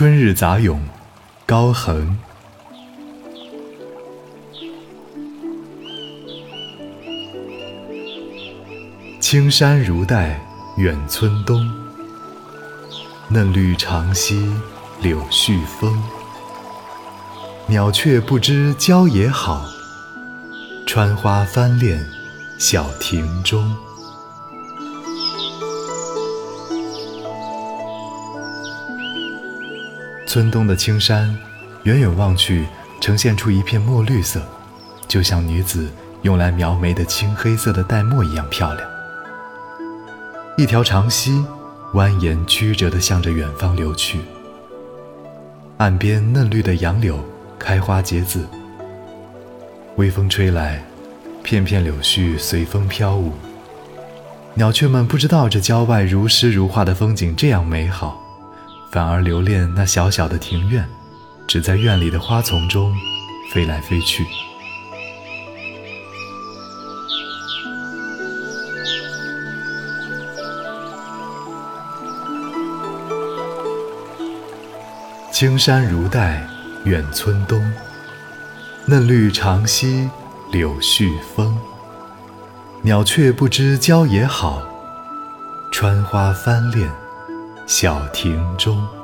春日杂咏，高恒。青山如黛远村东，嫩绿长溪柳絮风。鸟雀不知郊野好，穿花翻恋小亭中。村东的青山，远远望去，呈现出一片墨绿色，就像女子用来描眉的青黑色的黛墨一样漂亮。一条长溪蜿蜒曲折地向着远方流去，岸边嫩绿的杨柳开花结籽，微风吹来，片片柳絮随风飘舞。鸟雀们不知道这郊外如诗如画的风景这样美好。反而留恋那小小的庭院，只在院里的花丛中飞来飞去。青山如黛远村东，嫩绿长溪柳絮风。鸟雀不知郊野好，穿花翻恋。小亭中。